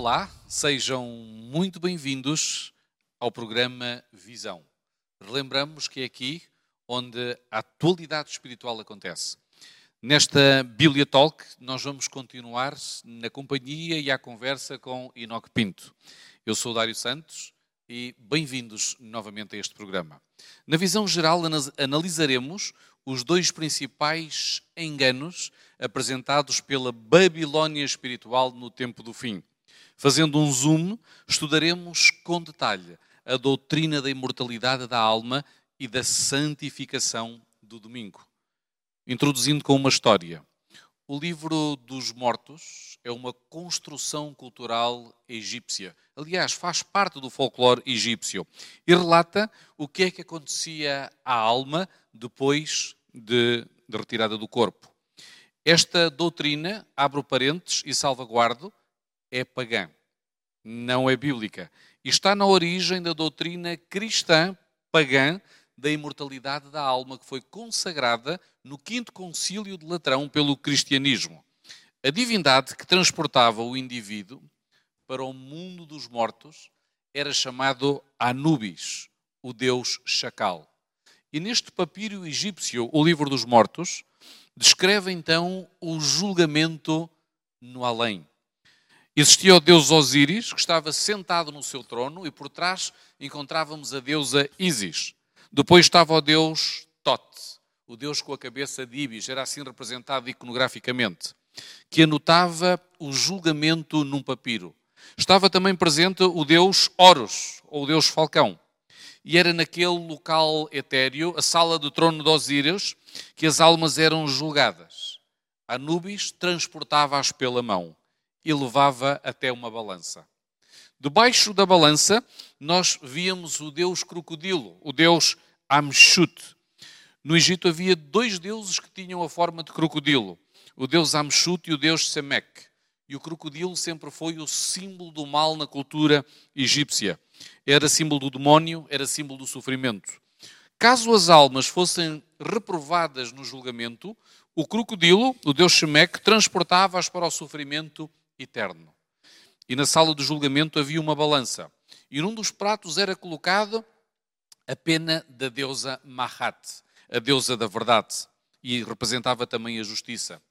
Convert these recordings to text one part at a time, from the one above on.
Olá, sejam muito bem-vindos ao programa Visão. Relembramos que é aqui onde a atualidade espiritual acontece. Nesta Bíblia Talk, nós vamos continuar na companhia e à conversa com Enoque Pinto. Eu sou Dário Santos e bem-vindos novamente a este programa. Na visão geral, analisaremos os dois principais enganos apresentados pela Babilónia espiritual no tempo do fim. Fazendo um zoom, estudaremos com detalhe a doutrina da imortalidade da alma e da santificação do domingo. Introduzindo com uma história. O livro dos mortos é uma construção cultural egípcia. Aliás, faz parte do folclore egípcio e relata o que é que acontecia à alma depois de, de retirada do corpo. Esta doutrina, abre parênteses e salvaguardo, é pagã, não é bíblica. E está na origem da doutrina cristã pagã da imortalidade da alma que foi consagrada no quinto concílio de Latrão pelo cristianismo. A divindade que transportava o indivíduo para o mundo dos mortos era chamado Anubis, o deus chacal. E neste papiro egípcio, o livro dos mortos, descreve então o julgamento no além. Existia o deus Osíris, que estava sentado no seu trono, e por trás encontrávamos a deusa Isis. Depois estava o deus Tot, o deus com a cabeça de Ibis, era assim representado iconograficamente, que anotava o julgamento num papiro. Estava também presente o deus Horus, ou o deus Falcão. E era naquele local etéreo, a sala do trono de Osíris, que as almas eram julgadas. Anubis transportava-as pela mão e levava até uma balança. Debaixo da balança, nós víamos o deus crocodilo, o deus Amshut. No Egito havia dois deuses que tinham a forma de crocodilo, o deus Amshut e o deus Semek. E o crocodilo sempre foi o símbolo do mal na cultura egípcia. Era símbolo do demónio, era símbolo do sofrimento. Caso as almas fossem reprovadas no julgamento, o crocodilo, o deus Shemek, transportava-as para o sofrimento eterno. E na sala do julgamento havia uma balança. E num dos pratos era colocado a pena da deusa Mahat, a deusa da verdade, e representava também a justiça.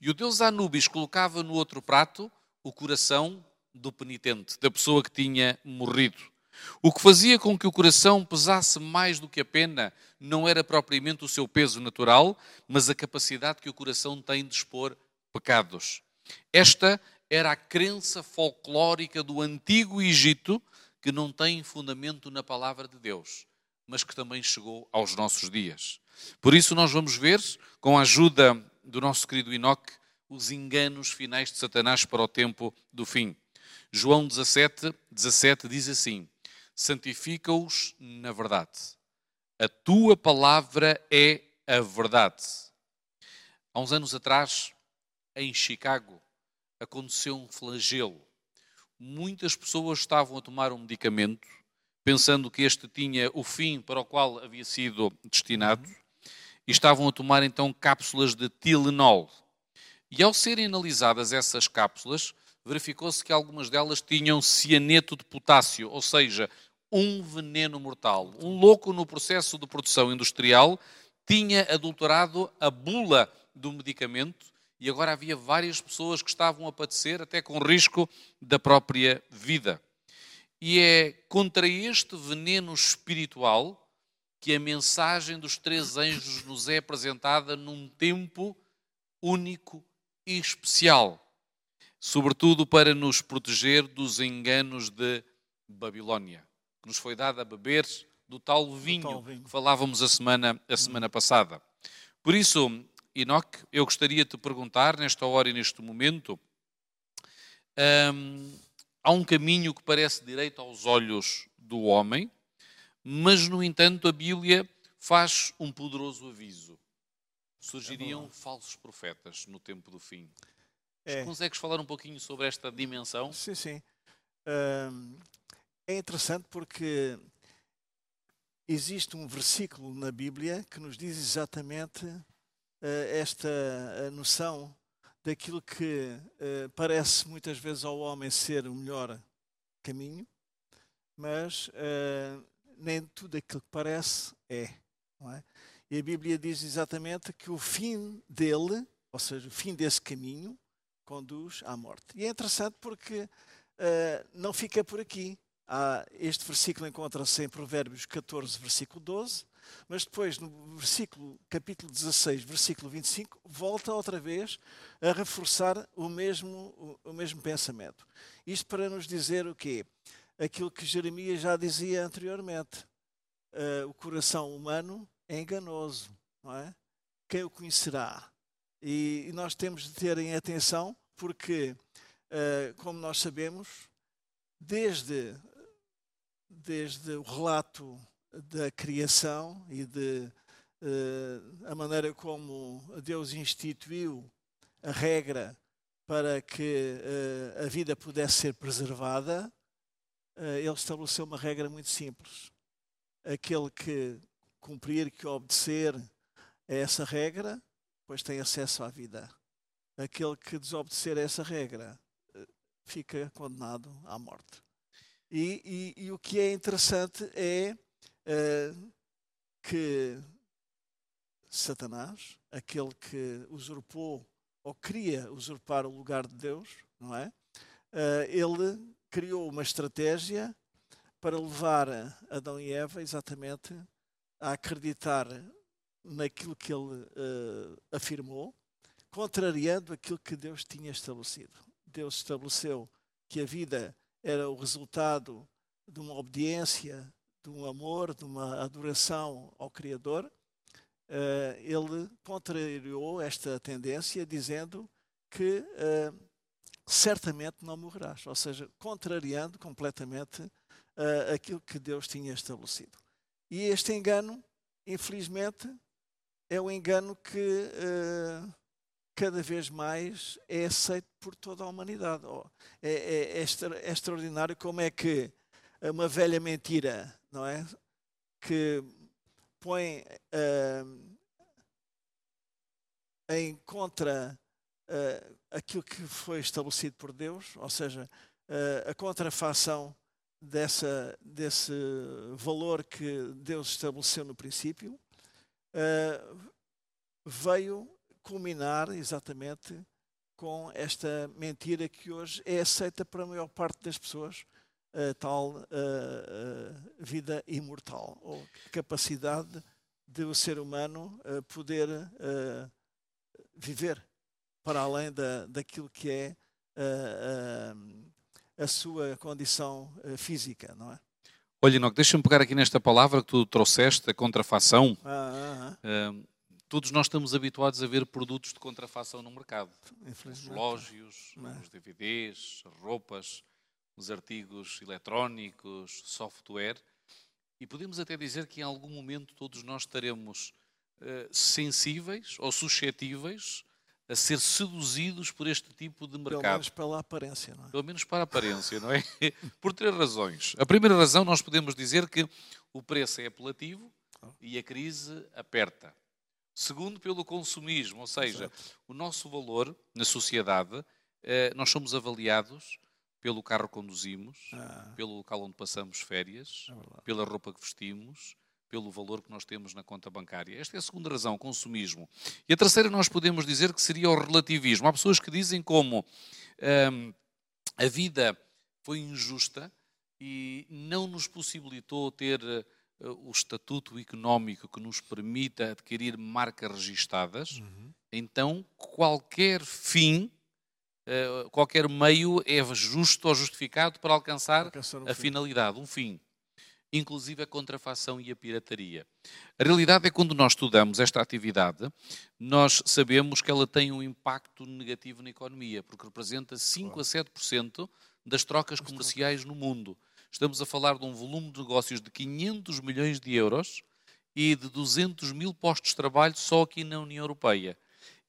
E o deus Anubis colocava no outro prato o coração do penitente, da pessoa que tinha morrido. O que fazia com que o coração pesasse mais do que a pena não era propriamente o seu peso natural, mas a capacidade que o coração tem de expor pecados. Esta era a crença folclórica do antigo Egito que não tem fundamento na palavra de Deus, mas que também chegou aos nossos dias. Por isso, nós vamos ver, com a ajuda do nosso querido Enoque, os enganos finais de Satanás para o tempo do fim. João 17, 17 diz assim: Santifica-os na verdade. A tua palavra é a verdade. Há uns anos atrás, em Chicago, aconteceu um flagelo. Muitas pessoas estavam a tomar um medicamento, pensando que este tinha o fim para o qual havia sido destinado, e estavam a tomar então cápsulas de Tilenol. E ao serem analisadas essas cápsulas, verificou-se que algumas delas tinham cianeto de potássio, ou seja, um veneno mortal. Um louco no processo de produção industrial tinha adulterado a bula do medicamento e agora havia várias pessoas que estavam a padecer, até com risco da própria vida. E é contra este veneno espiritual que a mensagem dos três anjos nos é apresentada num tempo único e especial, sobretudo para nos proteger dos enganos de Babilónia, que nos foi dado a beber do tal vinho, tal vinho. que falávamos a semana, a semana passada. Por isso, Enoque, eu gostaria de te perguntar, nesta hora e neste momento, hum, há um caminho que parece direito aos olhos do homem, mas, no entanto, a Bíblia faz um poderoso aviso. Surgiriam é falsos profetas no tempo do fim. É. Consegues falar um pouquinho sobre esta dimensão? Sim, sim. Hum, é interessante porque existe um versículo na Bíblia que nos diz exatamente esta noção daquilo que uh, parece muitas vezes ao homem ser o melhor caminho, mas nem tudo aquilo que parece é, é, E a Bíblia diz exatamente que o fim dele, ou seja, o fim desse caminho, conduz à morte. E é interessante porque uh, não fica por aqui. Este versículo encontra-se em Provérbios 14, versículo 12, mas depois, no versículo, capítulo 16, versículo 25, volta outra vez a reforçar o mesmo, o, o mesmo pensamento. Isto para nos dizer o quê? Aquilo que Jeremias já dizia anteriormente. Uh, o coração humano é enganoso, não é? Quem o conhecerá? E, e nós temos de ter em atenção, porque, uh, como nós sabemos, desde, desde o relato da criação e de uh, a maneira como Deus instituiu a regra para que uh, a vida pudesse ser preservada, uh, ele estabeleceu uma regra muito simples. Aquele que cumprir, que obedecer a essa regra, pois tem acesso à vida. Aquele que desobedecer a essa regra fica condenado à morte. E, e, e o que é interessante é uh, que Satanás, aquele que usurpou ou queria usurpar o lugar de Deus, não é? Uh, ele criou uma estratégia para levar Adão e Eva exatamente a acreditar naquilo que ele uh, afirmou, contrariando aquilo que Deus tinha estabelecido. Deus estabeleceu que a vida era o resultado de uma obediência de um amor, de uma adoração ao Criador, uh, ele contrariou esta tendência dizendo que uh, certamente não morrerás, ou seja, contrariando completamente uh, aquilo que Deus tinha estabelecido. E este engano, infelizmente, é um engano que cada vez mais é aceito por toda a humanidade. Oh, é, é, é, é extraordinário como é que uma velha mentira não é? Que põe uh, em contra uh, aquilo que foi estabelecido por Deus, ou seja, uh, a contrafação dessa, desse valor que Deus estabeleceu no princípio, veio culminar exatamente com esta mentira que hoje é aceita para a maior parte das pessoas a tal vida imortal, ou capacidade de o ser humano poder viver para além da, daquilo que é a sua condição física, não é? Olha, Enoque, deixa-me pegar aqui nesta palavra que tu trouxeste, a contrafação. Ah, ah, ah. todos nós estamos habituados a ver produtos de contrafação no mercado. Os relógios, os DVDs, roupas os artigos eletrónicos, software, e podemos até dizer que em algum momento todos nós estaremos uh, sensíveis ou suscetíveis a ser seduzidos por este tipo de mercado. Pelo menos pela aparência, não é? Pelo menos para a aparência, não é? por três razões. A primeira razão, nós podemos dizer que o preço é apelativo e a crise aperta. Segundo, pelo consumismo, ou seja, Exato. o nosso valor na sociedade, eh, nós somos avaliados pelo carro que conduzimos, ah. pelo local onde passamos férias, é pela roupa que vestimos, pelo valor que nós temos na conta bancária. Esta é a segunda razão, consumismo. E a terceira nós podemos dizer que seria o relativismo. Há pessoas que dizem como hum, a vida foi injusta e não nos possibilitou ter uh, o estatuto económico que nos permita adquirir marcas registadas, uhum. então qualquer fim eh, qualquer meio é justo ou justificado para alcançar, alcançar um a fim. finalidade, um fim. Inclusive a contrafação e a pirataria. A realidade é que quando nós estudamos esta atividade, nós sabemos que ela tem um impacto negativo na economia, porque representa 5 a 7% das trocas comerciais no mundo. Estamos a falar de um volume de negócios de 500 milhões de euros e de 200 mil postos de trabalho só aqui na União Europeia.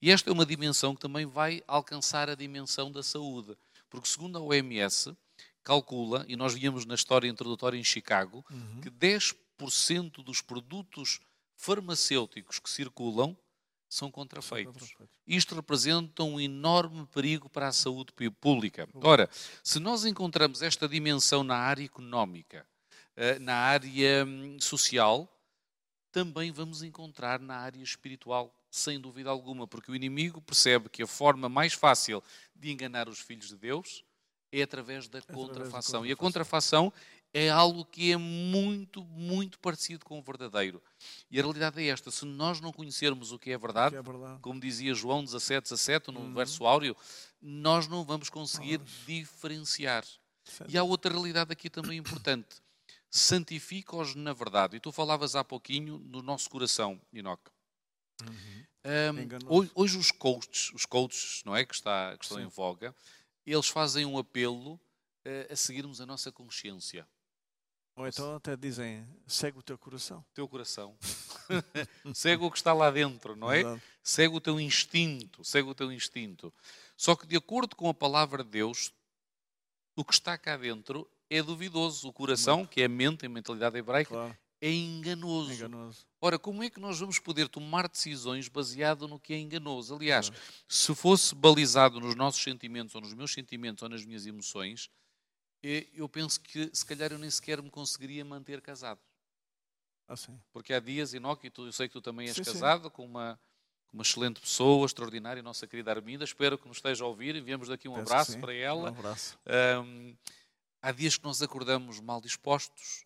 E esta é uma dimensão que também vai alcançar a dimensão da saúde, porque segundo a OMS, calcula, e nós víamos na história introdutória em Chicago, uhum. que 10% dos produtos farmacêuticos que circulam são contrafeitos. Isto representa um enorme perigo para a saúde pública. Ora, se nós encontramos esta dimensão na área económica, eh, na área hum, social, também vamos encontrar na área espiritual, sem dúvida alguma, porque o inimigo percebe que a forma mais fácil de enganar os filhos de Deus é através da contrafação. contrafação. E a contrafação é algo que é muito, muito parecido com o verdadeiro. E a realidade é esta: se nós não conhecermos o que é verdade, que é verdade. como dizia João 17, 17, no uhum. verso áureo, nós não vamos conseguir diferenciar. Certo. E há outra realidade aqui também importante. Santifica-os na verdade. E tu falavas há pouquinho no nosso coração, Enoque. Uhum. Um, hoje, hoje, os coaches, os coaches, não é, que, está, que estão Sim. em voga, eles fazem um apelo uh, a seguirmos a nossa consciência. Ou então até dizem, segue o teu coração. Teu coração. segue o que está lá dentro, não é? Segue o teu instinto, segue o teu instinto. Só que de acordo com a palavra de Deus, o que está cá dentro é duvidoso. O coração, que é a mente, a mentalidade hebraica, claro. É enganoso. enganoso. Ora, como é que nós vamos poder tomar decisões baseado no que é enganoso? Aliás, se fosse balizado nos nossos sentimentos, ou nos meus sentimentos, ou nas minhas emoções, eu penso que se calhar eu nem sequer me conseguiria manter casado. Ah, sim. Porque há dias, Enoque, eu sei que tu também és sim, casado sim. com uma, uma excelente pessoa, extraordinária, nossa querida Arminda. Espero que nos esteja a ouvir. Enviamos daqui um Penso abraço para ela. Um abraço. Um, há dias que nós acordamos mal dispostos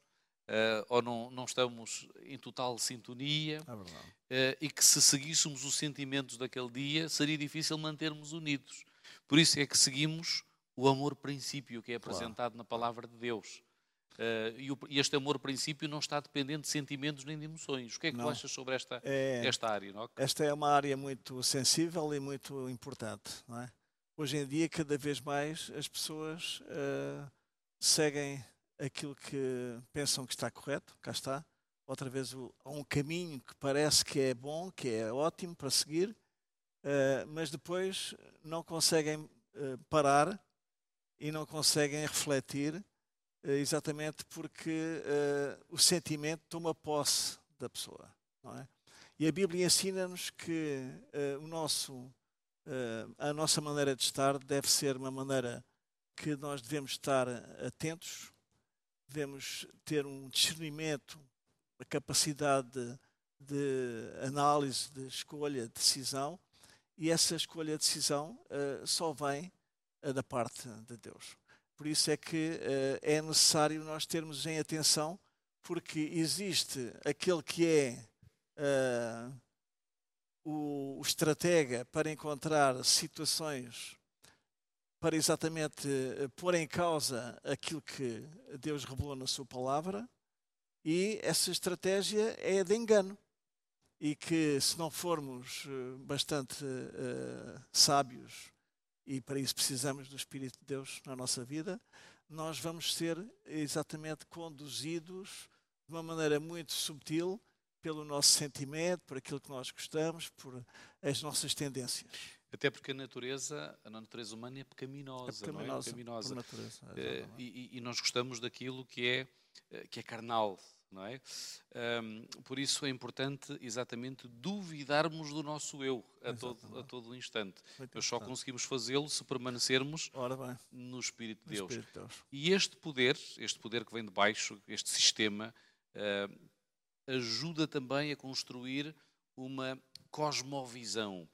uh, ou não, não estamos em total sintonia é uh, e que se seguíssemos os sentimentos daquele dia seria difícil mantermos unidos. Por isso é que seguimos o amor-princípio que é apresentado claro. na palavra de Deus. Uh, e, o, e, este amor-princípio não está dependente de sentimentos nem de emoções. O que é que não. tu achas sobre esta, é, esta área? Não? Esta é uma área muito sensível e muito importante. Não é? Hoje em dia, cada vez mais, as pessoas uh, seguem aquilo que pensam que está correto, cá está. Outra vez, há um caminho que parece que é bom, que é ótimo para seguir, uh, mas depois não conseguem parar e não conseguem refletir eh, exatamente porque uh, o sentimento toma posse da pessoa. Não é? E a Bíblia ensina-nos que uh, o nosso, uh, a nossa maneira de estar deve ser uma maneira que nós devemos estar atentos, devemos ter um discernimento, a capacidade de, de análise, de escolha, de decisão, e essa escolha, decisão só vem da parte de Deus. Por isso é que uh, é necessário nós termos em atenção, porque existe aquele que é uh, o, o estratega para encontrar situações para exatamente uh, pôr em causa aquilo que Deus revelou na sua palavra, e essa estratégia é de engano. E que se não formos bastante sábios e para isso precisamos do Espírito de Deus na nossa vida, nós vamos ser exatamente conduzidos de uma maneira muito subtil pelo nosso sentimento, por aquilo que nós gostamos, por as nossas tendências. Até porque a natureza, a natureza humana é pecaminosa, é pecaminosa, não é? Pecaminosa. Natureza, é, e, e, nós gostamos daquilo que é, eh, que é carnal, não é? Um, por isso é importante exatamente duvidarmos do nosso eu a, todo, a todo instante. Muito Nós só conseguimos fazê-lo se permanecermos no Espírito de Deus. Espírito de Deus. E este poder, este poder que vem de baixo, este sistema, uh, ajuda também a construir uma cosmovisão.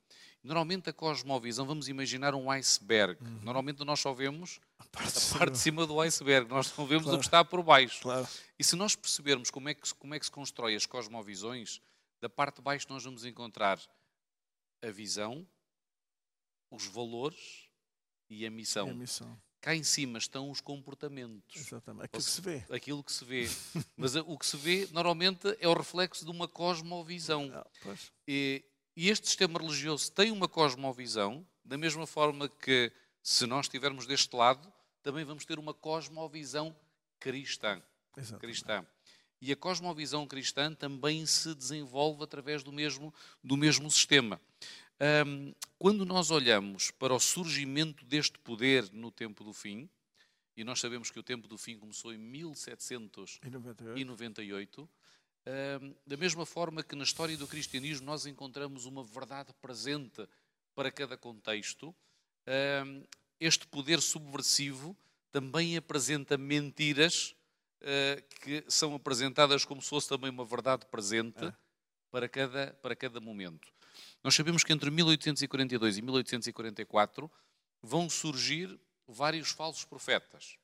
Normalmente a cosmovisão, vamos imaginar um iceberg. Uhum. Normalmente nós só vemos a parte, a parte de cima do iceberg, nós não vemos claro. o que está por baixo. Claro. E se nós percebermos como é, que, como é que se constrói as cosmovisões, da parte de baixo nós vamos encontrar a visão, os valores e a missão. E a missão. Cá em cima estão os comportamentos. Exatamente. Aquilo que se vê. Aquilo que se vê. Mas o que se vê, normalmente, é o reflexo de uma cosmovisão. Ah, e, e este sistema religioso tem uma cosmovisão, da mesma forma que, se nós estivermos deste lado, também vamos ter uma cosmovisão cristã. cristã. E a cosmovisão cristã também se desenvolve através do mesmo, do mesmo sistema. Um, quando nós olhamos para o surgimento deste poder no tempo do fim, e nós sabemos que o tempo do fim começou em 1798, Da mesma forma que na história do cristianismo nós encontramos uma verdade presente para cada contexto, este poder subversivo também apresenta mentiras uh, que são apresentadas como se fosse também uma verdade presente é. para, cada, para cada momento. Nós sabemos que entre 1842 e 1844 vão surgir vários falsos profetas.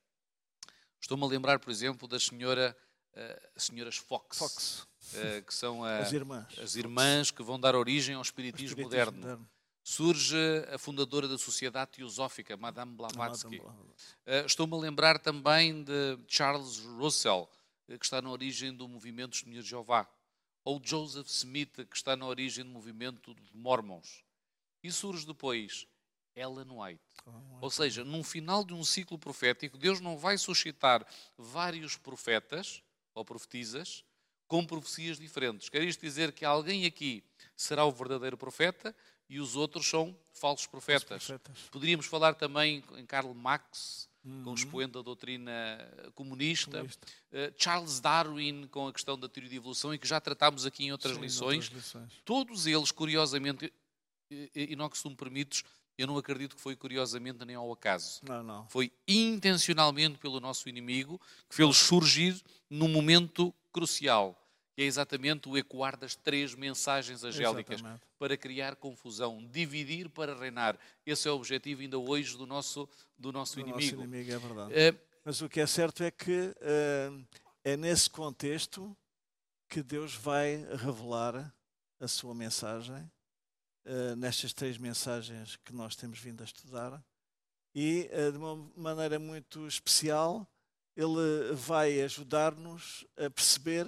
Estou-me a lembrar, por exemplo, das senhora, uh, senhoras Fox, Fox. Uh, que são a, as irmãs, as irmãs que vão dar origem ao espiritismo, espiritismo moderno. moderno surge a fundadora da Sociedade Teosófica, Madame Blavatsky. Uh, Estou-me a lembrar também de Charles Russell, eh, que está na origem do movimento de Jeová, ou Joseph Smith, que está na origem do movimento de Mormons. E surge depois Ellen White. Ou seja, no final de um ciclo profético, Deus não vai suscitar vários profetas ou profetisas com profecias diferentes. Quer isto dizer que alguém aqui será o verdadeiro profeta e os outros são falsos profetas. profetas. Poderíamos falar também em Karl Marx, uhum. com o expoente da doutrina comunista, comunista. Uh, Charles Darwin, com a questão da teoria de evolução, e que já tratámos aqui em outras, Sim, lições. outras lições. Todos eles, curiosamente, e, e não que se me permites, eu não acredito que foi curiosamente nem ao acaso. Não, não. Foi intencionalmente pelo nosso inimigo que fez surgir num momento crucial que é exatamente o ecoar das três mensagens angélicas exatamente. para criar confusão, dividir para reinar. Esse é o objetivo ainda hoje do nosso, do nosso do inimigo. Nosso inimigo é verdade. É... Mas o que é certo é que uh, é nesse contexto que Deus vai revelar a sua mensagem, uh, nestas três mensagens que nós temos vindo a estudar, e uh, de uma maneira muito especial, Ele vai ajudar-nos a perceber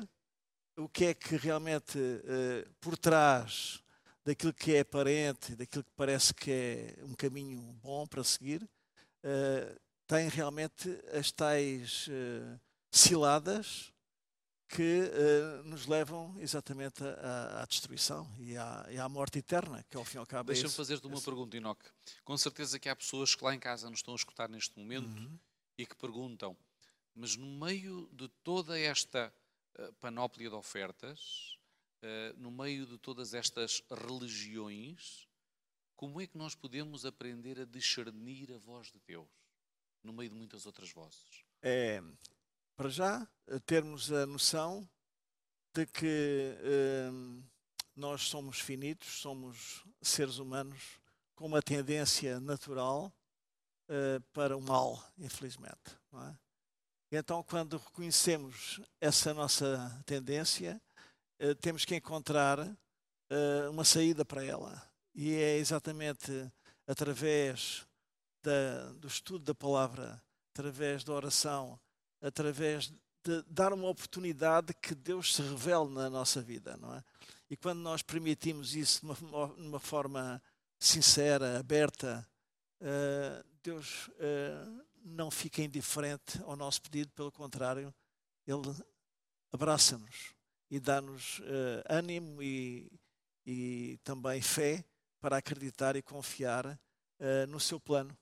o que é que realmente uh, por trás daquilo que é aparente, daquilo que parece que é um caminho bom para seguir, tem realmente as tais ciladas que nos levam exatamente à, à destruição e à, e à, morte eterna, que ao fim e ao cabo é Deixa-me fazer-te uma pergunta, Inoque. Com certeza que há pessoas que lá em casa nos estão a escutar neste momento uhum. e que perguntam, mas no meio de toda esta eh, panóplia de ofertas, eh, no meio de todas estas religiões, como é que nós podemos aprender a discernir a voz de Deus no meio de muitas outras vozes? É, para já, eh, termos a noção de que nós somos finitos, somos seres humanos com uma tendência natural para o mal, infelizmente. É? Então, quando reconhecemos essa nossa tendência, eh, temos que encontrar eh, uma saída para ela. E é exatamente através da, do estudo da palavra, através da oração, através de dar uma oportunidade que Deus se revele na nossa vida, não é? E quando nós permitimos isso de uma, uma forma sincera, aberta, uh, Deus uh, não fica indiferente ao nosso pedido, pelo contrário, Ele abraça-nos e dá-nos uh, ânimo e, e, também fé para acreditar e confiar no seu plano.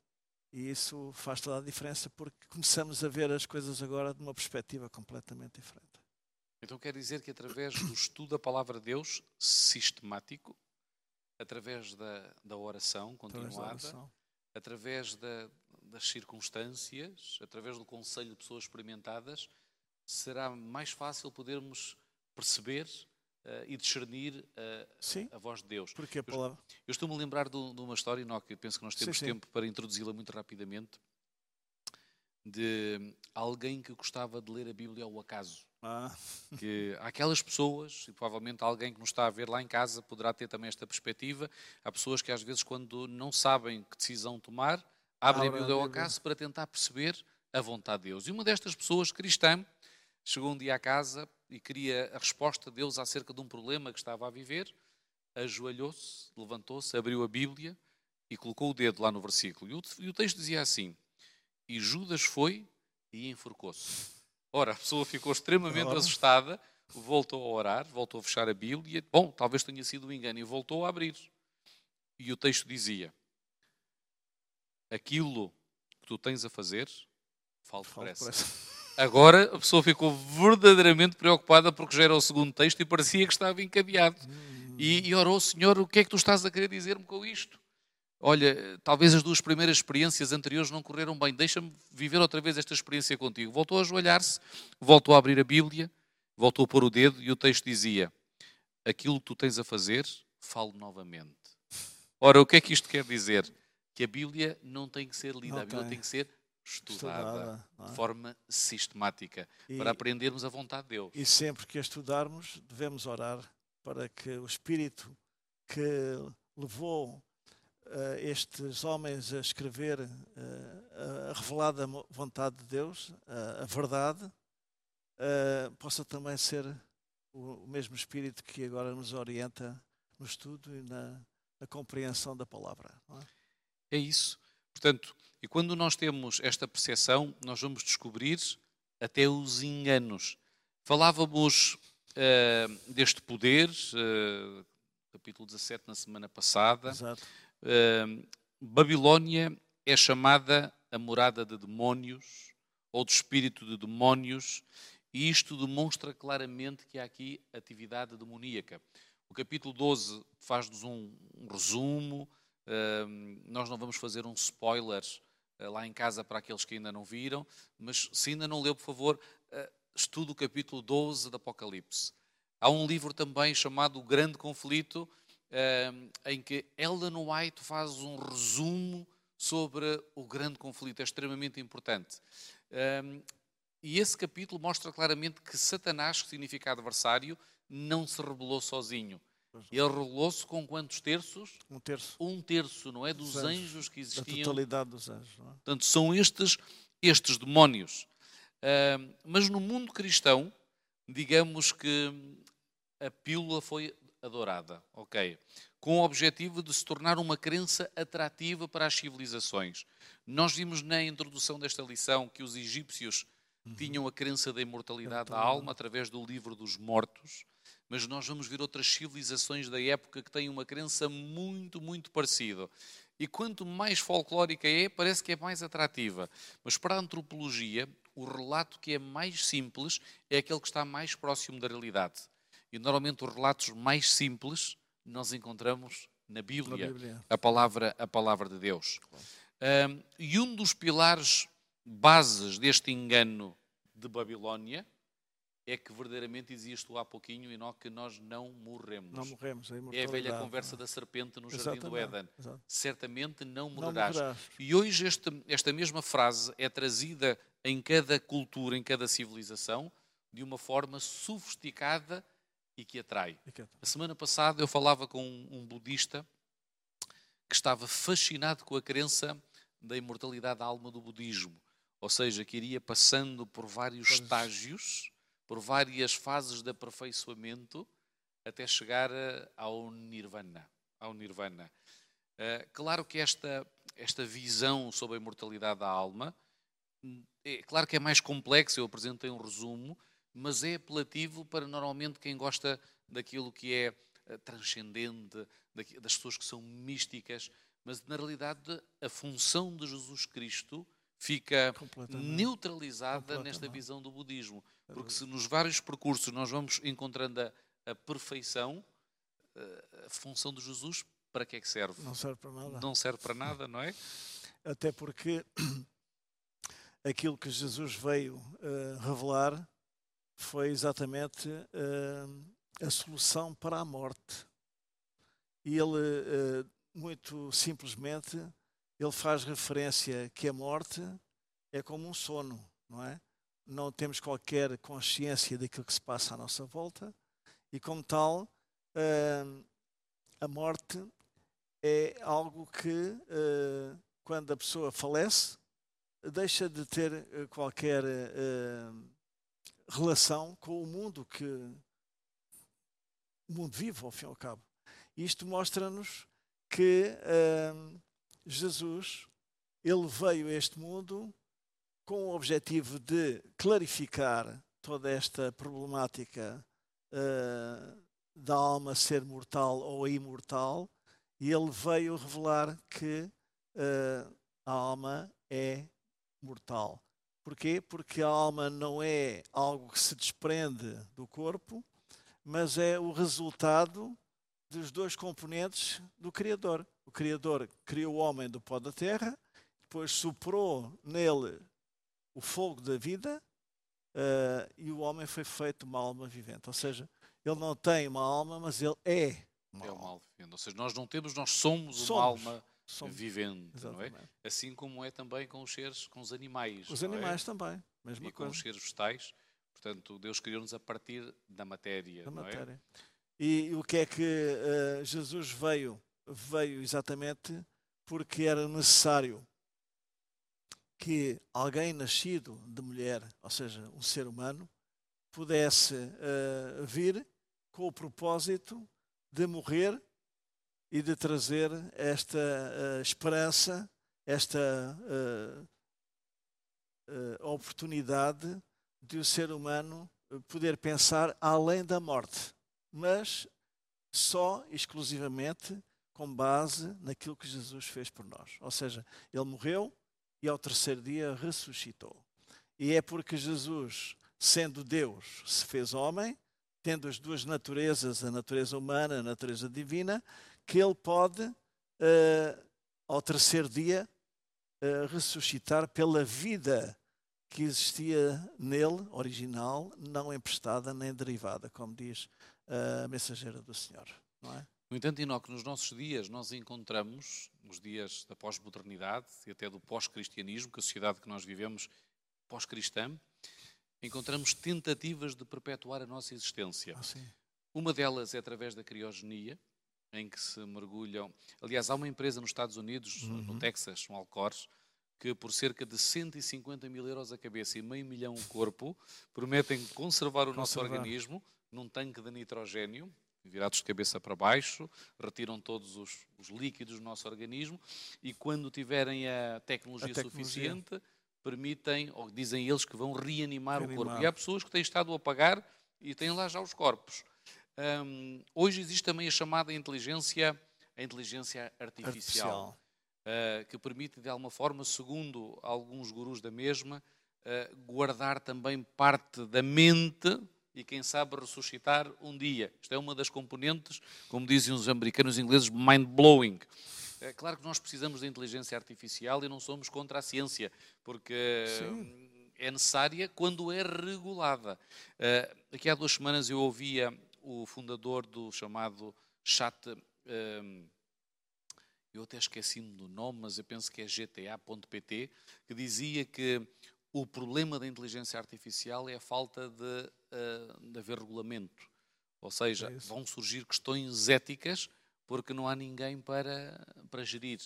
E isso faz toda a diferença porque começamos a ver as coisas agora de uma perspectiva completamente diferente. Então quer dizer que através do estudo da palavra de Deus sistemático, através da, da oração continuada, através da, oração. através da, das circunstâncias, através do conselho de pessoas experimentadas, será mais fácil podermos perceber uh, e discernir uh, a voz de Deus. Porque a palavra... Eu, eu estou-me a lembrar de, de, uma história, Inoque, penso que nós temos sim, tempo sim. para introduzi-la muito rapidamente, de alguém que gostava de ler a Bíblia ao acaso. Ah. Que há aquelas pessoas, e provavelmente alguém que nos está a ver lá em casa poderá ter também esta perspectiva, há pessoas que às vezes quando não sabem que decisão tomar, abrem a Bíblia ao acaso para tentar perceber a vontade de Deus. E uma destas pessoas, cristã, chegou um dia à casa e queria a resposta de Deus acerca de um problema que estava a viver, ajoelhou-se, levantou-se, abriu a Bíblia e colocou o dedo lá no versículo. E o, texto dizia assim: E Judas foi e enforcou-se. Ora, a pessoa ficou extremamente Ora. assustada, voltou a orar, voltou a fechar a Bíblia. Bom, talvez tenha sido um engano e voltou a abrir. E o texto dizia: aquilo que tu tens a fazer, falo depressa. Agora a pessoa ficou verdadeiramente preocupada porque já era o segundo texto e parecia que estava encadeado. E, e orou, Senhor, o que é que tu estás a querer dizer-me com isto? Olha, talvez as duas primeiras experiências anteriores não correram bem, deixa-me viver outra vez esta experiência contigo. Voltou a ajoelhar-se, voltou a abrir a Bíblia, voltou a pôr o dedo e o texto dizia: Aquilo que tu tens a fazer, falo novamente. Ora, o que é que isto quer dizer? Que a Bíblia não tem que ser lida, não a Bíblia tem que ser estudada, estudada é? de forma sistemática, e, para aprendermos a vontade de Deus. E sempre que a estudarmos, devemos orar para que o Espírito que levou uh, estes homens a escrever uh, a revelada vontade de Deus, uh, a verdade, possa também ser o, o, mesmo Espírito que agora nos orienta no estudo e na, na compreensão da palavra. É? é isso. Portanto, e quando nós temos esta percepção, nós vamos descobrir até os enganos. Falávamos uh, deste poder, uh, capítulo 17, na semana passada. Exato. Uh, Babilónia é chamada a morada de demónios, ou de espírito de demónios, e isto demonstra claramente que há aqui atividade demoníaca. O capítulo 12 faz-nos um, um resumo, nós não vamos fazer um spoiler lá em casa para aqueles que ainda não viram, mas se ainda não leu, por favor, estude o capítulo 12 do Apocalipse. Há um livro também chamado O Grande Conflito, em que Ellen White faz um resumo sobre o grande conflito, é extremamente importante. E esse capítulo mostra claramente que Satanás, que significa adversário, não se rebelou sozinho. Ele rebelou-se com quantos terços? Um terço. Um terço, não é? Dos anjos, anjos, que existiam. Da totalidade dos anjos. Não é? Portanto, são estes, estes demónios. Uh, mas no mundo cristão, digamos que a pílula foi adorada, ok? Com o objetivo de se tornar uma crença atrativa para as civilizações. Nós vimos na introdução desta lição que os egípcios uhum. tinham a crença da imortalidade da alma através do livro dos mortos, mas nós vamos ver outras civilizações da época que têm uma crença muito, muito parecida. E quanto mais folclórica é, parece que é mais atrativa. Mas para a antropologia, o relato que é mais simples é aquele que está mais próximo da realidade. E normalmente os relatos mais simples nós encontramos na Bíblia, na Bíblia. A, palavra, a palavra de Deus. Um, e um dos pilares bases deste engano de Babilónia é que verdadeiramente dizias tu há pouquinho, Enoque, que nós não morremos. Não morremos. A é a velha conversa da serpente no Exatamente. jardim do Éden. Certamente não morrerás. não morrerás. E hoje este, esta mesma frase é trazida em cada cultura, em cada civilização, de uma forma sofisticada e que atrai. A semana passada eu falava com um budista que estava fascinado com a crença da imortalidade da alma do budismo, ou seja, que iria passando por vários estágios, por várias fases de aperfeiçoamento até chegar ao nirvana, ao nirvana. Uh, claro que esta esta visão sobre a imortalidade da alma hum, é claro que é mais complexo, eu apresentei um resumo, mas é apelativo para normalmente quem gosta daquilo que é eh, transcendente, das pessoas que são místicas, mas na realidade a função de Jesus Cristo fica neutralizada nesta visão do budismo. Porque se nos vários percursos nós vamos encontrando a, a perfeição, eh, a função de Jesus, para que é que serve? Não serve para nada. Não serve para nada, não é? Até porque aquilo que Jesus veio uh, revelar foi exatamente uh, a solução para a morte. E ele, uh, muito simplesmente, ele faz referência que a morte é como um sono, não é? Não temos qualquer consciência daquilo que se passa à nossa volta e, como tal, uh, a morte é algo que, quando a pessoa falece, deixa de ter qualquer relação com o mundo que o mundo vive, ao fim e ao cabo. Isto mostra-nos que uh, Jesus ele veio a este mundo com o objetivo de clarificar toda esta problemática uh, da alma ser mortal ou imortal, e ele veio revelar que uh, a alma é mortal. Porquê? Porque a alma não é algo que se desprende do corpo, mas é o resultado dos dois componentes do Criador. O Criador criou o homem do pó da terra, depois soprou nele o fogo da vida uh, e o homem foi feito uma alma vivente. Ou seja, ele não tem uma alma, mas ele é uma, é uma alma vivente. Ou seja, nós não temos, nós somos, somos. uma alma Somos, vivente, exatamente. não é? Assim como é também com os seres, com os animais. Os é? animais é? também, mesma e coisa. com os seres vegetais. Portanto, Deus criou-nos a partir da matéria. Da matéria. É? E o que é que uh, Jesus veio? Veio exatamente porque era necessário que alguém nascido de mulher, ou seja, um ser humano, pudesse uh, vir com o propósito de morrer e de trazer esta uh, esperança, esta uh, oportunidade de o ser humano poder pensar além da morte, mas só exclusivamente com base naquilo que Jesus fez por nós. Ou seja, ele morreu e ao terceiro dia ressuscitou. E é porque Jesus, sendo Deus, se fez homem, tendo as duas naturezas, a natureza humana e a natureza divina, que ele pode, uh, ao terceiro dia, uh, ressuscitar pela vida que existia nele, original, não emprestada nem derivada, como diz a mensageira do Senhor. Não é? No entanto, Enoque, nos nossos dias nós encontramos, nos dias da pós-modernidade e até do pós-cristianismo, que a sociedade que nós vivemos pós-cristã, encontramos tentativas de perpetuar a nossa existência. Ah, Uma delas é através da criogenia, em que se mergulham. Aliás, há uma empresa nos Estados Unidos, uhum. no Texas, um Alcores, que por cerca de 150 mil euros a cabeça e meio milhão o corpo, prometem conservar o conservar. nosso organismo num tanque de nitrogênio, virados de cabeça para baixo, retiram todos os, os líquidos do nosso organismo e quando tiverem a tecnologia, a tecnologia. suficiente, permitem, ou dizem eles que vão reanimar, reanimar, o corpo. E há pessoas que têm estado a pagar e têm lá já os corpos. Um, hoje existe também a chamada inteligência, a inteligência artificial, artificial. Uh, que permite, de alguma forma, segundo alguns gurus da mesma, uh, guardar também parte da mente e, quem sabe, ressuscitar um dia. Isto é uma das componentes, como dizem os americanos e ingleses, mind-blowing. É claro que nós precisamos da inteligência artificial e não somos contra a ciência, porque Sim. é necessária quando é regulada. Uh, aqui há duas semanas eu ouvia o fundador do chamado chat. Um, eu até esqueci-me do nome, mas eu penso que é gta.pt, que dizia que o problema da inteligência artificial é a falta de, uh, de haver regulamento. Ou seja, é vão surgir questões éticas porque não há ninguém para, para gerir.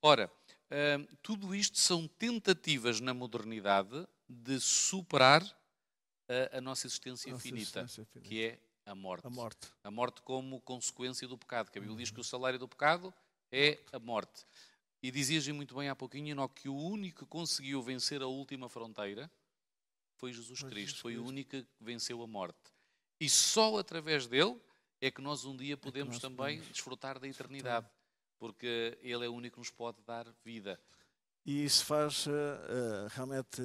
Ora, uh, tudo isto são tentativas na modernidade de superar a, a nossa existência, nossa infinita, existência infinita, que é a morte. A morte. A morte como consequência do pecado. Que a Bíblia diz que o salário do pecado é a morte. E dizias muito bem há pouquinho, Enoque, que o único que conseguiu vencer a última fronteira foi Jesus foi Cristo. Jesus foi o único que venceu a morte. E só através dele é que nós um dia é podemos é também podemos. desfrutar da eternidade. Porque ele é o único que nos pode dar vida. E isso faz uh, realmente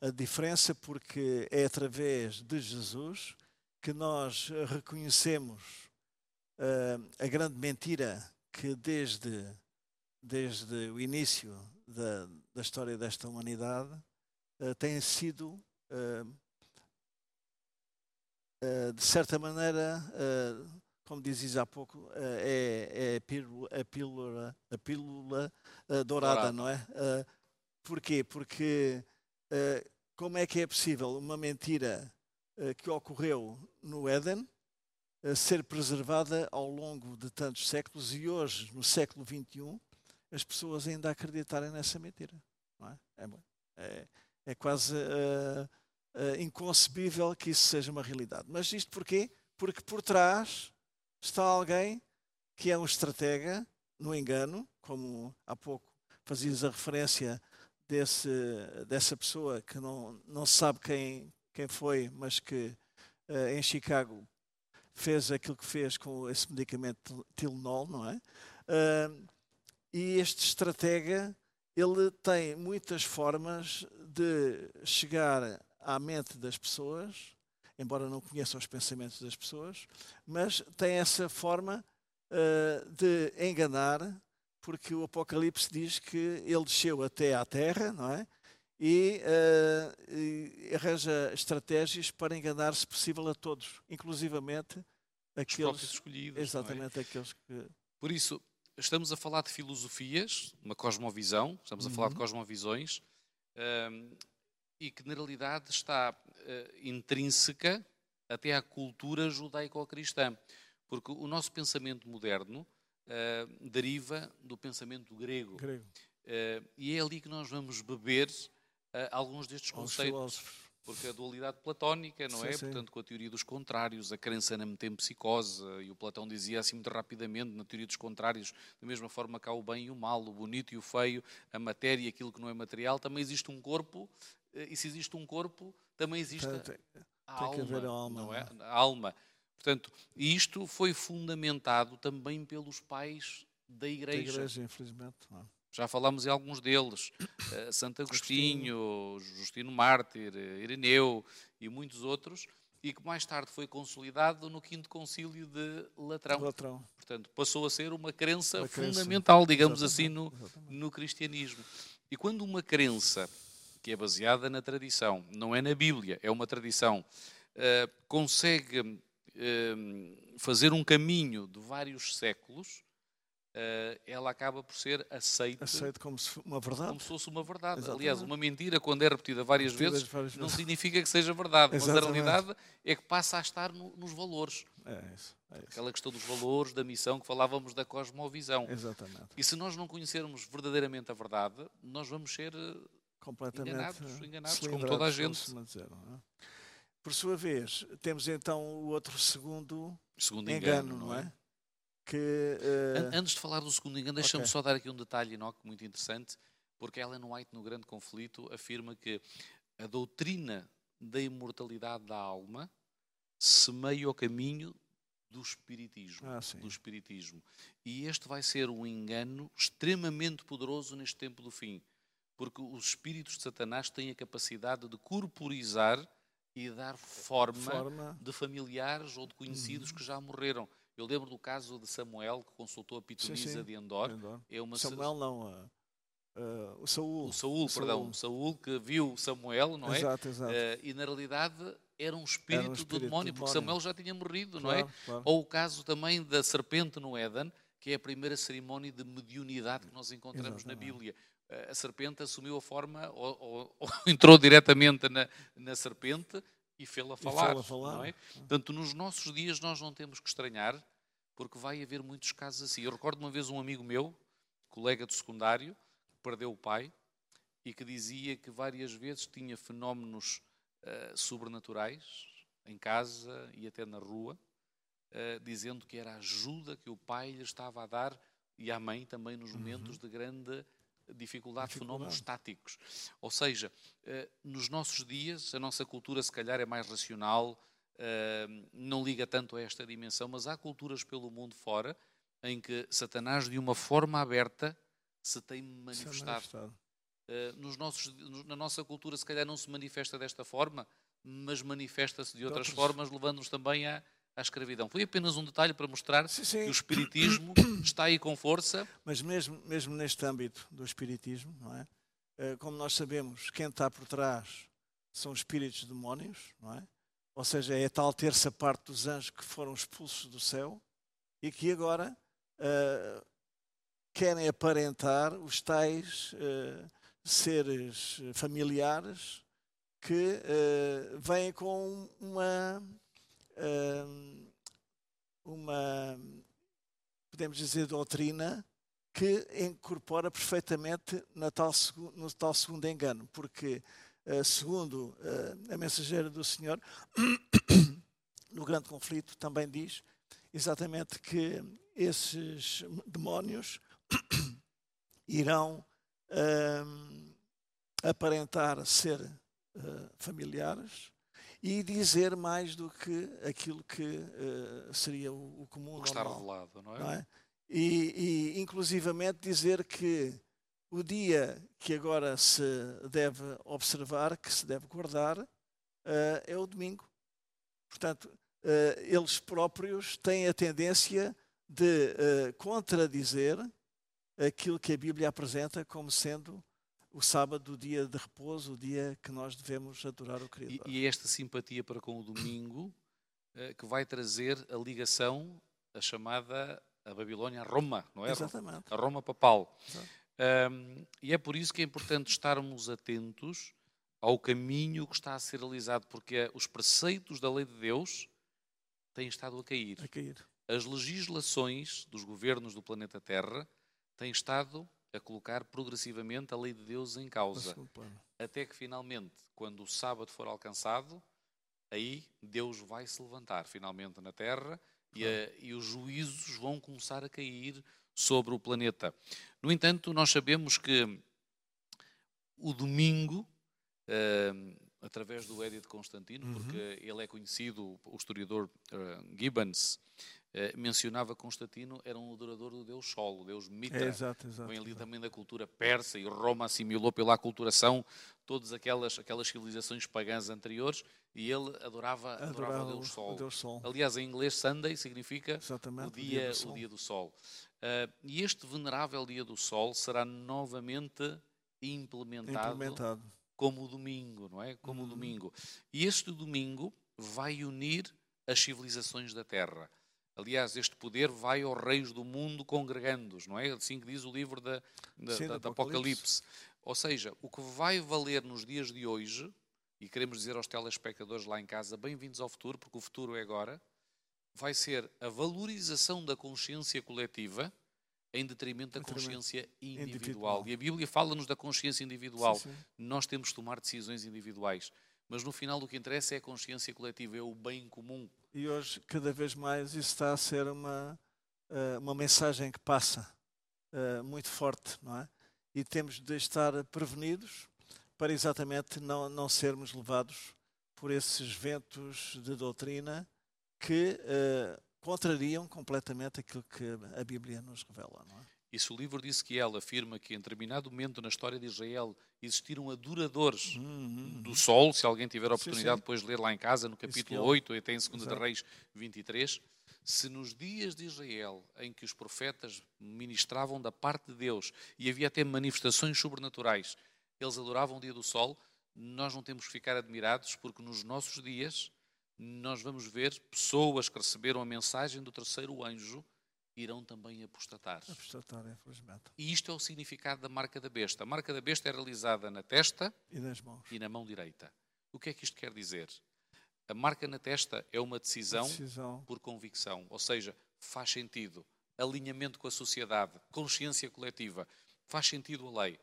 a diferença porque é através de Jesus que nós reconhecemos uh, a grande mentira que desde, desde o início da, da história desta humanidade uh, tem sido, uh, de certa maneira, como dizes há pouco, é, é, a pílula, a pílula, dourada, dourada, não é? porquê? Porque como é que é possível uma mentira que ocorreu no Éden ser preservada ao longo de tantos séculos e hoje, no século XXI, as pessoas ainda acreditarem nessa mentira. É? É, é, é, quase uh, uh, inconcebível que isso seja uma realidade. Mas isto porquê? Porque por trás está alguém que é um estratega no engano, como há pouco fazias a referência desse, dessa pessoa que não, não sabe quem, quem foi, mas que uh, em Chicago fez aquilo que fez com esse medicamento Tylenol, não é? Uh, e este estratega, ele tem muitas formas de chegar à mente das pessoas, embora não conheça os pensamentos das pessoas, mas tem essa forma uh, de enganar, porque o Apocalipse diz que ele desceu até à terra, não é? E, uh, e arranja estratégias para enganar, se possível, a todos, inclusivamente aqueles escolhidos. É? Exatamente, é? aqueles que. Por isso, estamos a falar de filosofias, uma cosmovisão, estamos a falar de uhum. cosmovisões, um, e que na realidade está uh, intrínseca até à cultura judaico-cristã. Porque o nosso pensamento moderno uh, deriva do pensamento grego. grego. Uh, e é ali que nós vamos beber alguns destes conceitos porque a dualidade platónica, não sim, é? Sim. Portanto, com a teoria dos contrários, a crença na metempsicose, e o Platão dizia assim muito rapidamente, na teoria dos contrários, da mesma forma que há o bem e o mal, o bonito e o feio, a matéria e aquilo que não é material, também existe um corpo, eh, e se existe um corpo, também existe tem, tem, a, tem alma, que haver a alma, não é? A alma. Portanto, isto foi fundamentado também pelos pais da Igreja. Da Igreja, infelizmente. Não. Já falámos em alguns deles, uh, Santo Agostinho, Justino Mártir, Ireneu e muitos outros, e que mais tarde foi consolidado no quinto concílio de Latrão. Latrão. Portanto, passou a ser uma crença uma fundamental, crença. digamos Exatamente. assim, no, no cristianismo. E quando uma crença que é baseada na tradição, não é na Bíblia, é uma tradição, uh, consegue uh, fazer um caminho de vários séculos, ela acaba por ser aceita aceite como se uma verdade. Como se fosse uma verdade. Exatamente. Aliás, uma mentira, quando é repetida várias repetida vezes, várias não vezes. significa que seja verdade, mas a realidade é que passa a estar no, nos valores. É isso, é isso. Aquela questão dos valores, da missão, que falávamos da cosmovisão. Exatamente. E se nós não conhecermos verdadeiramente a verdade, nós vamos ser eh, completamente enganados, enganados como toda a gente. Dizer, é? Por sua vez, temos então o outro segundo, segundo engano, engano não é? é? Que. Uh... Antes de falar do segundo engano, deixa-me okay. só dar aqui um detalhe, Enoch, muito interessante, porque Ellen White, no Grande Conflito, afirma que a doutrina da imortalidade da alma semeia o caminho do espiritismo, ah, do espiritismo. E este vai ser um engano extremamente poderoso neste tempo do fim, porque os espíritos de Satanás têm a capacidade de corporizar e dar forma, forma. de familiares ou de conhecidos uhum. que já morreram. Eu lembro do caso de Samuel, que consultou a pitonisa sim, sim. de Endor. Endor. É uma... Samuel não, uh, uh, o Saul. O Saul, o perdão, o Saul que viu Samuel, não é? Exato, exato. Uh, e na realidade era um espírito, era um espírito do, demónio, do demónio, porque Samuel já tinha morrido, claro, não é? Claro. Ou o caso também da serpente no Éden, que é a primeira cerimónia de mediunidade que nós encontramos Exatamente. na Bíblia. A serpente assumiu a forma, ou, ou, ou entrou diretamente na, na serpente, e fê-la falar. Fê falar. Não é? Portanto, nos nossos dias nós não temos que estranhar, porque vai haver muitos casos assim. Eu recordo uma vez um amigo meu, colega do secundário, que perdeu o pai e que dizia que várias vezes tinha fenómenos uh, sobrenaturais em casa e até na rua, uh, dizendo que era a ajuda que o pai lhe estava a dar e à mãe também nos momentos uhum. de grande dificuldade, fenómenos estáticos. Ou seja, eh, nos nossos dias, a nossa cultura se calhar é mais racional, eh, não liga tanto a esta dimensão, mas há culturas pelo mundo fora em que Satanás, de uma forma aberta, se tem manifestado. Eh, nos nossos, na nossa cultura, se calhar não se manifesta desta forma, mas manifesta-se de outras formas, levando-nos também a, à escravidão. Foi apenas um detalhe para mostrar sim, sim. que o espiritismo está aí com força. Mas mesmo, mesmo neste âmbito do espiritismo, não é? Eh, como nós sabemos, quem está por trás são espíritos demónios, não é? Ou seja, é a tal terça parte dos anjos que foram expulsos do céu e que agora uh, querem aparentar os tais uh, seres familiares que uh, vêm com uma uma, podemos dizer, doutrina que incorpora perfeitamente na tal, no tal segundo engano, porque, uh, segundo uh, a mensageira do Senhor, no grande conflito, também diz exatamente que esses demónios irão aparentar ser familiares e dizer mais do que aquilo que uh, seria o, o comum. O que está revelado, não é? Não é? E, e, inclusivamente, dizer que o dia que agora se deve observar, que se deve guardar, uh, é o domingo. Portanto, uh, eles próprios têm a tendência de contradizer aquilo que a Bíblia apresenta como sendo o sábado, o dia de repouso, o dia que nós devemos adorar o Criador. E, e esta simpatia para com o domingo que vai trazer a ligação, a chamada a Babilónia, a Roma, não é? Exatamente. A Roma papal. Um, e é por isso que é importante estarmos atentos ao caminho que está a ser realizado, porque os preceitos da lei de Deus têm estado a cair. A cair. As legislações dos governos do planeta Terra têm estado a colocar progressivamente a lei de Deus em causa. Até que finalmente, quando o sábado for alcançado, aí Deus vai se levantar finalmente na Terra e, a, e os juízos vão começar a cair sobre o planeta. No entanto, nós sabemos que o domingo, uh, através do Edith Constantino, uhum. porque ele é conhecido, o historiador uh, Gibbons, uh, mencionava Constantino era um adorador do deus Sol, o deus Mitra. É, exato, exato, Vem ali também da cultura persa e Roma assimilou pela aculturação todas aquelas, aquelas civilizações pagãs anteriores e ele adorava, adorava, adorava o, Deus Sol. o, Deus Sol. Aliás, em inglês, Sunday significa Exatamente, o dia, o dia do Sol. Dia do Sol. Uh, e este venerável dia do Sol será novamente implementado, implementado. como o domingo, não é? Como o Uhum. domingo. E este domingo vai unir as civilizações da Terra. Aliás, este poder vai aos reis do mundo congregando-os, não é? Assim que diz o livro da, da, Sim, da- da Apocalipse. Apocalipse. Ou seja, o que vai valer nos dias de hoje, e queremos dizer aos telespectadores lá em casa, bem-vindos ao futuro, porque o futuro é agora, vai ser a valorização da consciência coletiva em detrimento da consciência individual. individual. E a Bíblia fala-nos da consciência individual. Sim, sim. Nós temos de tomar decisões individuais. Mas no final o que interessa é a consciência coletiva, é o bem comum. E hoje, cada vez mais, isso está a ser uma, eh, uma mensagem que passa eh, muito forte, não é? E temos de estar prevenidos para exatamente não, não sermos levados por esses ventos de doutrina que eh, contrariam completamente aquilo que a Bíblia nos revela, não é? E se o livro de Ezequiel afirma que em determinado momento na história de Israel existiram adoradores Uhum. do Sol, se alguém tiver a Sim, oportunidade sim. depois de ler lá em casa, no capítulo Ezequiel. 8 e até em 2 de. Reis 23, se nos dias de Israel, em que os profetas ministravam da parte de Deus e havia até manifestações sobrenaturais, eles adoravam o dia do Sol, nós não temos que ficar admirados, porque nos nossos dias nós vamos ver pessoas que receberam a mensagem do terceiro anjo irão também apostatar. Apostatar, infelizmente. E isto é o significado da marca da besta. A marca da besta é realizada na testa E nas mãos. e na mão direita. O que é que isto quer dizer? A marca na testa é uma decisão Decisão. por convicção, ou seja, faz sentido. Alinhamento com a sociedade, consciência coletiva, faz sentido a lei.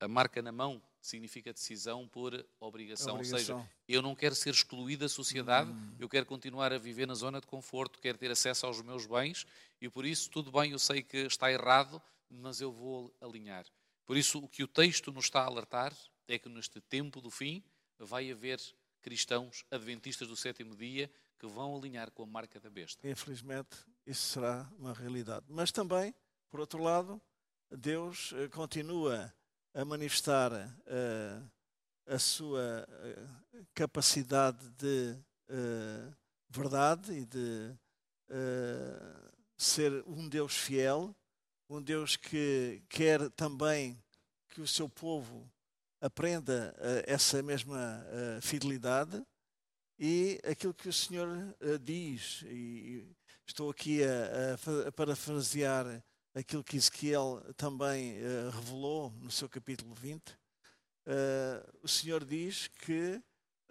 A marca na mão significa decisão por obrigação, ou seja, Obrigação. eu não quero ser excluído da sociedade, Hum. eu quero continuar a viver na zona de conforto, quero ter acesso aos meus bens e por isso, tudo bem, eu sei que está errado, mas eu vou alinhar. Por isso, o que o texto nos está a alertar é que neste tempo do fim vai haver cristãos adventistas do sétimo dia que vão alinhar com a marca da besta. Infelizmente, isso será uma realidade. Mas também, por outro lado, Deus eh, continua a manifestar eh, a sua eh, capacidade de eh, verdade e de ser um Deus fiel, um Deus que quer também que o seu povo aprenda eh, essa mesma eh, fidelidade. E aquilo que o Senhor eh, diz, e estou aqui a, a parafrasear aquilo que Ezequiel também revelou no seu capítulo 20, eh, o Senhor diz que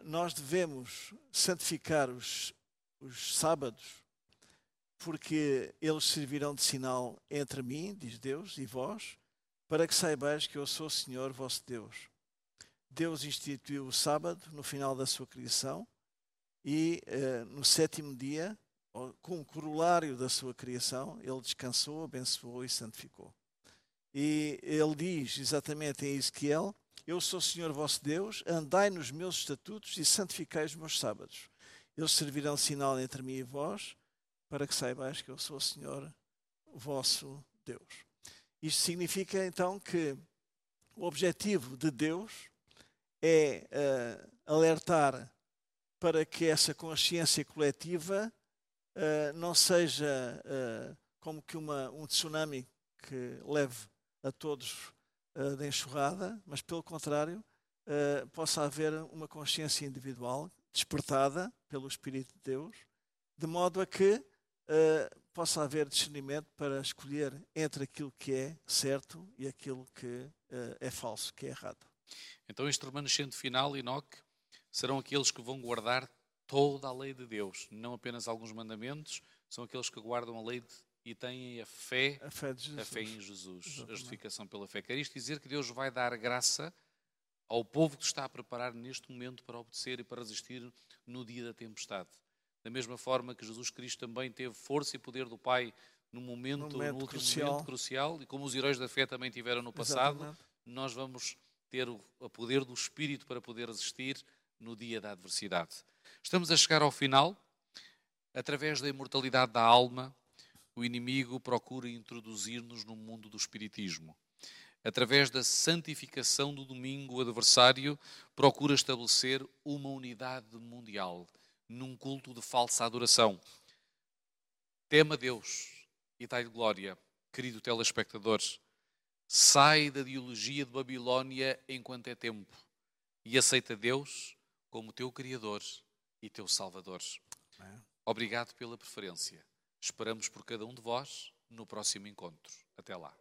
nós devemos santificar os, os sábados, porque eles servirão de sinal entre mim, diz Deus, e vós, para que saibais que eu sou o Senhor vosso Deus. Deus instituiu o sábado no final da sua criação e eh, no sétimo dia, ó, como corolário da sua criação, ele descansou, abençoou e santificou. E ele diz exatamente em Ezequiel: Eu sou o Senhor vosso Deus, andai nos meus estatutos e santificai os meus sábados. Eles servirão sinal entre mim e vós, para que saibais que eu sou o Senhor vosso Deus. Isto significa então que o objetivo de Deus é uh, alertar para que essa consciência coletiva uh, não seja uh, como que uma, um tsunami que leve a todos uh, de enxurrada, mas pelo contrário, possa haver uma consciência individual despertada pelo Espírito de Deus, de modo a que possa haver discernimento para escolher entre aquilo que é certo e aquilo que é falso, que é errado. Então, este remanescente final, Enoque, serão aqueles que vão guardar toda a lei de Deus, não apenas alguns mandamentos, são aqueles que guardam a lei de, e têm a fé, a fé, a fé em Jesus, Exatamente. a justificação pela fé. Quer isto dizer que Deus vai dar graça ao povo que está a preparar neste momento para obedecer e para resistir no dia da tempestade. Da mesma forma que Jesus Cristo também teve força e poder do Pai no momento, no, momento no último crucial. momento crucial, e como os heróis da fé também tiveram no passado, Exatamente. nós vamos ter o poder do Espírito para poder resistir no dia da adversidade. Estamos a chegar ao final. Através da imortalidade da alma, o inimigo procura introduzir-nos no mundo do espiritismo. Através da santificação do domingo, o adversário procura estabelecer uma unidade mundial num culto de falsa adoração. Tema Deus e dai-lhe glória, querido telespectador. Sai da ideologia de Babilónia enquanto é tempo e aceita Deus como teu Criador e teu Salvador. Obrigado pela preferência. Esperamos por cada um de vós no próximo encontro. Até lá.